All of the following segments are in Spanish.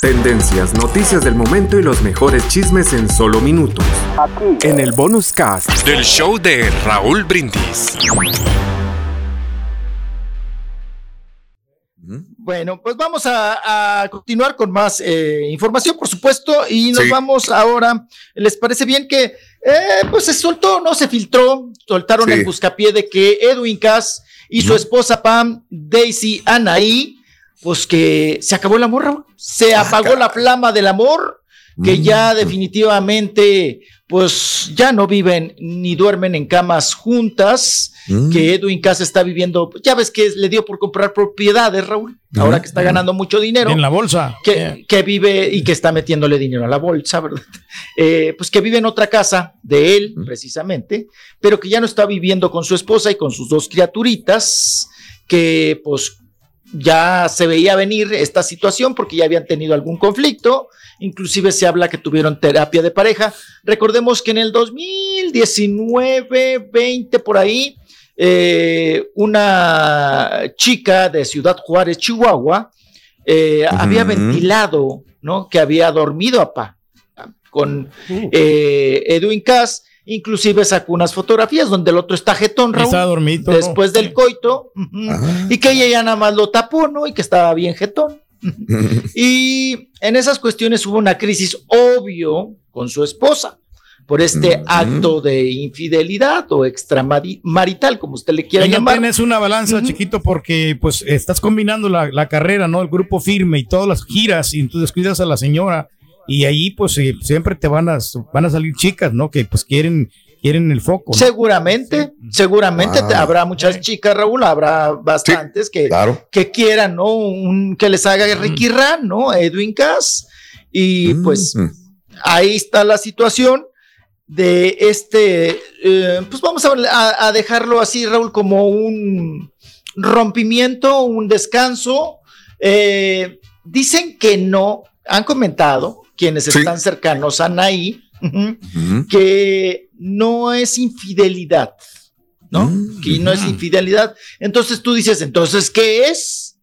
Tendencias, noticias del momento y los mejores chismes en solo minutos. En el bonus cast del show de Raúl Brindis. Bueno, pues vamos a, a continuar con más eh, información, por supuesto, y nos Sí. vamos ahora. ¿Les parece bien que, eh, pues se soltó, no se filtró, soltaron Sí. el buscapié de que Edwin Cass y su esposa Pam, Daisy Anaí, pues que se acabó el amor, Raúl. Se apagó la flama del amor, que ya definitivamente, pues ya no viven ni duermen en camas juntas, que Edwin Cass está viviendo, ya ves que le dio por comprar propiedades, Raúl, ahora que está ganando mucho dinero. En la bolsa. Que, que vive y que está metiéndole dinero a la bolsa, ¿verdad? Eh, pues que vive en otra casa de él, precisamente, pero que ya no está viviendo con su esposa y con sus dos criaturitas, que pues ya se veía venir esta situación porque ya habían tenido algún conflicto, inclusive se habla que tuvieron terapia de pareja. Recordemos que en el 2019, 20 por ahí, eh, una chica de Ciudad Juárez, Chihuahua, eh, había ventilado, ¿no? Que había dormido a pa con eh, Edwin Cass, inclusive sacó unas fotografías donde el otro está jetón, Raúl, Está dormido. después del coito, y que ella ya nada más lo tapó, ¿no? Y que estaba bien jetón. Y en esas cuestiones hubo una crisis obvio con su esposa por este acto de infidelidad o extramarital, como usted le quiera Y no llamar. tienes una balanza, chiquito, porque pues estás combinando la, la carrera, ¿no? El grupo firme y todas las giras, y entonces cuidas a la señora, y ahí pues eh, siempre te van a, van a salir chicas, ¿no? Que pues quieren, quieren el foco. ¿no? Seguramente, seguramente te- habrá muchas chicas, Raúl, habrá bastantes que, que quieran, ¿no? Un, que les haga Ricky Ran, ¿no? Edwin Cass. Y pues ahí está la situación de este, eh, pues vamos a, a- a dejarlo así, Raúl, como un rompimiento, un descanso. Eh, dicen que no, han comentado quienes están cercanos a Naí, ujú, que no es infidelidad, ¿no? Que no es infidelidad. Entonces tú dices, entonces, ¿qué es?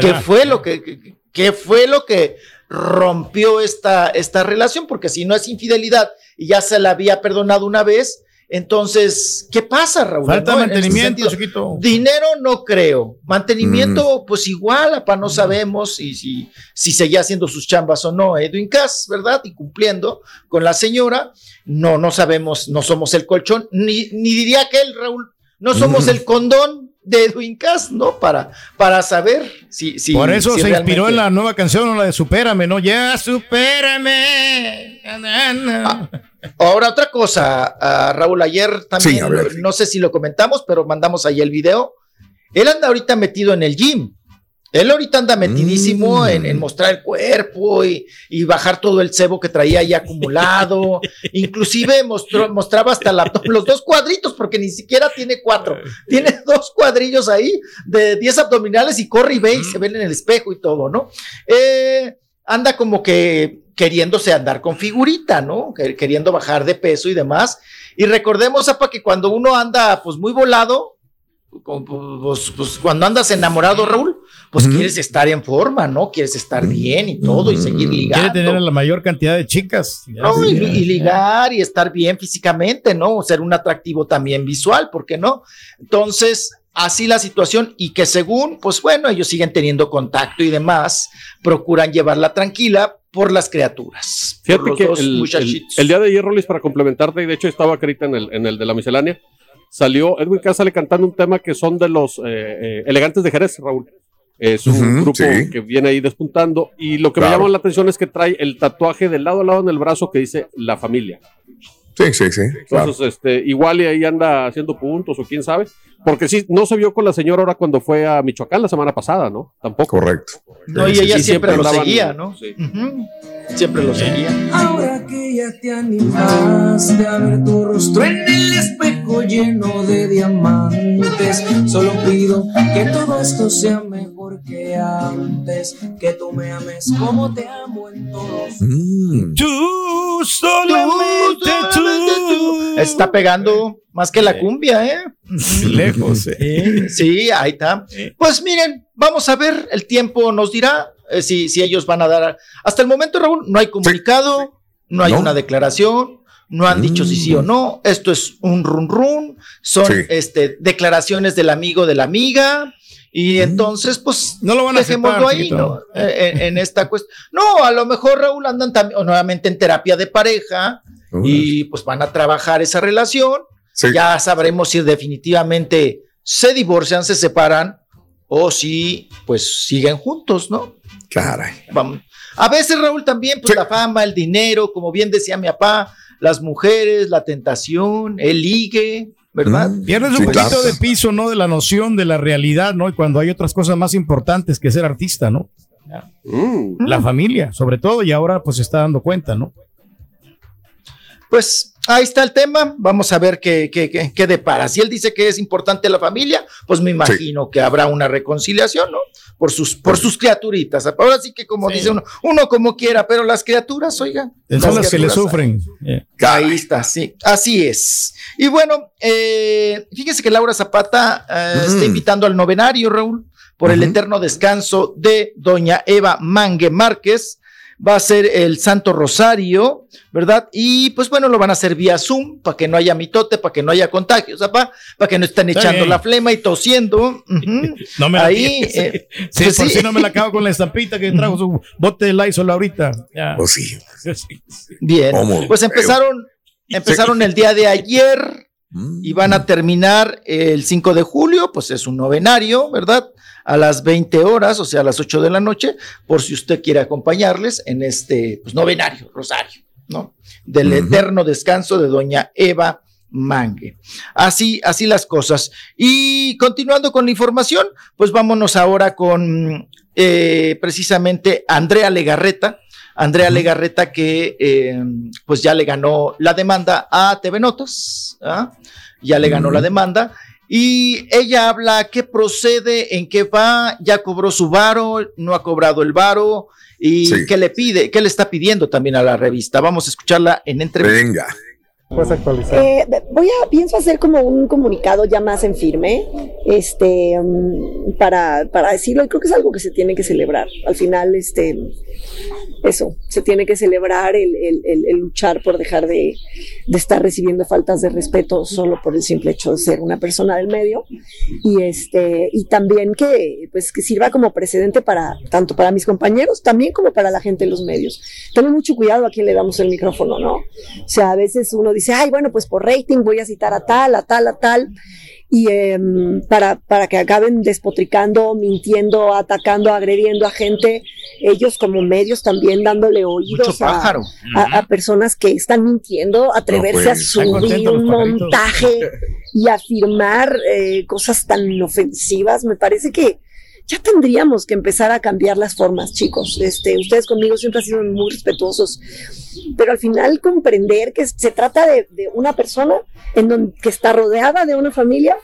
¿Qué fue lo que, que- qué fue lo que rompió esta, esta relación? Porque si no es infidelidad y ya se la había perdonado una vez, entonces, ¿qué pasa, Raúl? Falta mantenimiento, chiquito. Dinero no creo. Mantenimiento, Mm. pues igual, apa, no sabemos y si, si seguía haciendo sus chambas o no. Edwin Cass, ¿verdad? Y cumpliendo con la señora. No, no sabemos, no somos el colchón, ni, ni diría que él, Raúl, no somos Mm. el condón de Edwin Cass, ¿no? Para, para saber si, si Por eso si se inspiró en la nueva canción, la de Supérame, ¿no? Ya, supérame. Ahora otra cosa, Raúl, ayer también, Sí, no sé si lo comentamos, pero mandamos ahí el video. Él anda ahorita metido en el gym. Él ahorita anda metidísimo en, en mostrar el cuerpo y, y bajar todo el cebo que traía ahí acumulado. Inclusive mostró, mostraba hasta la- los dos cuadritos, porque ni siquiera tiene cuatro. Tiene dos cuadrillos ahí de 10 abdominales y corre y ve y se ven en el espejo y todo, ¿no? Eh, anda como que queriéndose andar con figurita, ¿no? Que- Queriendo bajar de peso y demás. Y recordemos, apa, que cuando uno anda pues muy volado, pues, pues, cuando andas enamorado, Raúl, pues quieres estar en forma, ¿no? Quieres estar bien y todo y seguir ligando. Quiere tener la mayor cantidad de chicas. No, y ligar y estar bien físicamente, ¿no? Ser un atractivo también visual, ¿por qué no? Entonces, así la situación y que según, pues bueno, ellos siguen teniendo contacto y demás, procuran llevarla tranquila por las criaturas. Fíjate por los que dos el, el- muchachitos. el día de ayer, Rolis, para complementarte, y de hecho estaba Carita en el, en el de la miscelánea, salió Edwin Cass sale cantando un tema que son de los eh, eh, elegantes de Jerez, Raúl. Es un grupo sí. que viene ahí despuntando. Y lo que me llama la atención es que trae el tatuaje de lado a lado en el brazo que dice la familia. Sí, sí, sí. claro. Entonces, este, igual y ahí anda haciendo puntos o quién sabe. Porque sí, no se vio con la señora ahora cuando fue a Michoacán la semana pasada, ¿no? Tampoco. Correcto. No, y ella sí, siempre, siempre lo andaban- seguía, ¿no? sí. Ujú. Siempre lo seguía. Ahora que ya te animaste a ver tu rostro en el espejo lleno de diamantes, solo pido que todo esto sea mejor que antes, que tú me ames como te amo en todos. Mm. Tú, solamente tú. Está pegando más que la cumbia, ¿eh? Lejos. eh. Sí, ahí está. Pues miren, vamos a ver, el tiempo nos dirá eh, si, si ellos van a dar. Hasta el momento, Raúl, no hay comunicado, no hay No. una declaración, no han dicho si sí o no. Esto es un run run, son Sí. este, declaraciones del amigo de la amiga. Y Mm. entonces, pues, No lo van a dejémoslo aceptar, ahí. ¿no? Eh, En, en esta cuestión. No, a lo mejor, Raúl, andan también nuevamente en terapia de pareja y pues van a trabajar esa relación Sí. ya sabremos si definitivamente se divorcian, se separan o si pues siguen juntos, ¿no? Vamos. A veces, Raúl, también, pues Sí. la fama, el dinero, como bien decía mi papá, las mujeres, la tentación, el ligue, ¿verdad? Mm. Pierdes un poquito claro. de piso, ¿no? De la noción de la realidad, ¿no? Y cuando hay otras cosas más importantes que ser artista, ¿no? Mm. La familia, sobre todo, y ahora pues se está dando cuenta, ¿no? Pues ahí está el tema, vamos a ver qué, qué, qué, qué depara. Si él dice que es importante la familia, pues me imagino que habrá una reconciliación, ¿no? Por sus, por sus criaturitas. Ahora sí que como Sí. dice uno, uno como quiera, pero las criaturas, oigan. Son las que le sufren. Eh. Ahí está, sí, así es. Y bueno, eh, fíjese que Laura Zapata eh, está Mm. invitando al novenario, Raúl, por el eterno descanso de doña Eva Mangue Márquez. Va a ser el Santo Rosario, ¿verdad? Y pues bueno, lo van a hacer vía Zoom para que no haya mitote, para que no haya contagios, para que no estén echando la flema y tosiendo. No me la Ahí, tires. eh, Sí, pues por sí. si no me la acabo con la estampita que trajo su bote de Lysol ahorita. Ya. Pues sí. Bien, ¿Cómo? pues empezaron, empezaron el día de ayer. Mm. y van a terminar el 5 de julio, pues es un novenario, ¿verdad? A las 20 horas, o sea, a las 8 de la noche, por si usted quiere acompañarles en este pues, novenario, rosario, ¿no? Del eterno descanso de doña Eva Mangue. Así, así las cosas. Y continuando con la información, pues vámonos ahora con eh, precisamente Andrea Legarreta. Andrea Legarreta que eh, pues ya le ganó la demanda a TV Notas, ¿ah? ya le ganó la demanda y ella habla qué procede, en qué va, ya cobró su varo, no ha cobrado el varo y Sí. qué le pide, qué le está pidiendo también a la revista. Vamos a escucharla en entrevista. Venga. Eh, voy a, pienso hacer como un comunicado ya más en firme, este, mm, para, para decirlo, y creo que es algo que se tiene que celebrar. Al final, este, eso, se tiene que celebrar el, el- el- el luchar por dejar de, de estar recibiendo faltas de respeto solo por el simple hecho de ser una persona del medio. Y este, y también que, pues, que sirva como precedente para, tanto para mis compañeros, también como para la gente en los medios. Tengan mucho cuidado a quién le damos el micrófono, ¿no? O sea, a veces uno dice, ay, bueno, pues por rating voy a citar a tal, a tal, a tal, y em, para, para que acaben despotricando, mintiendo, atacando, agrediendo a gente, ellos como medios también dándole oídos a, pájaro. a, a personas que están mintiendo, atreverse pues, a están subir un montaje y afirmar eh, cosas tan ofensivas, me parece que ya tendríamos que empezar a cambiar las formas, chicos. Este, ustedes conmigo siempre han sido muy respetuosos, pero al final comprender que se trata de, una persona en donde, que está rodeada de una familia,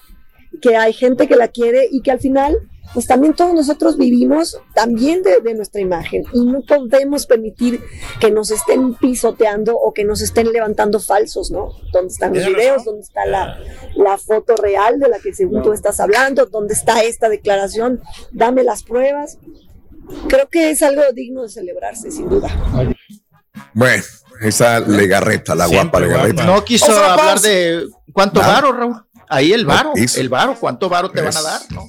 que hay gente que la quiere y que al final, pues también todos nosotros vivimos también de, de nuestra imagen y no podemos permitir que nos estén pisoteando o que nos estén levantando falsos, ¿no? ¿Dónde están los videos? ¿Dónde está la, la foto real de la que según tú estás hablando? ¿Dónde está esta declaración? Dame las pruebas. Creo que es algo digno de celebrarse, sin duda. Bueno, esa legarreta, la guapa legarreta. No quiso hablar de cuánto varo, Raúl. Ahí el varo, el varo, cuánto varo te van a dar, ¿no?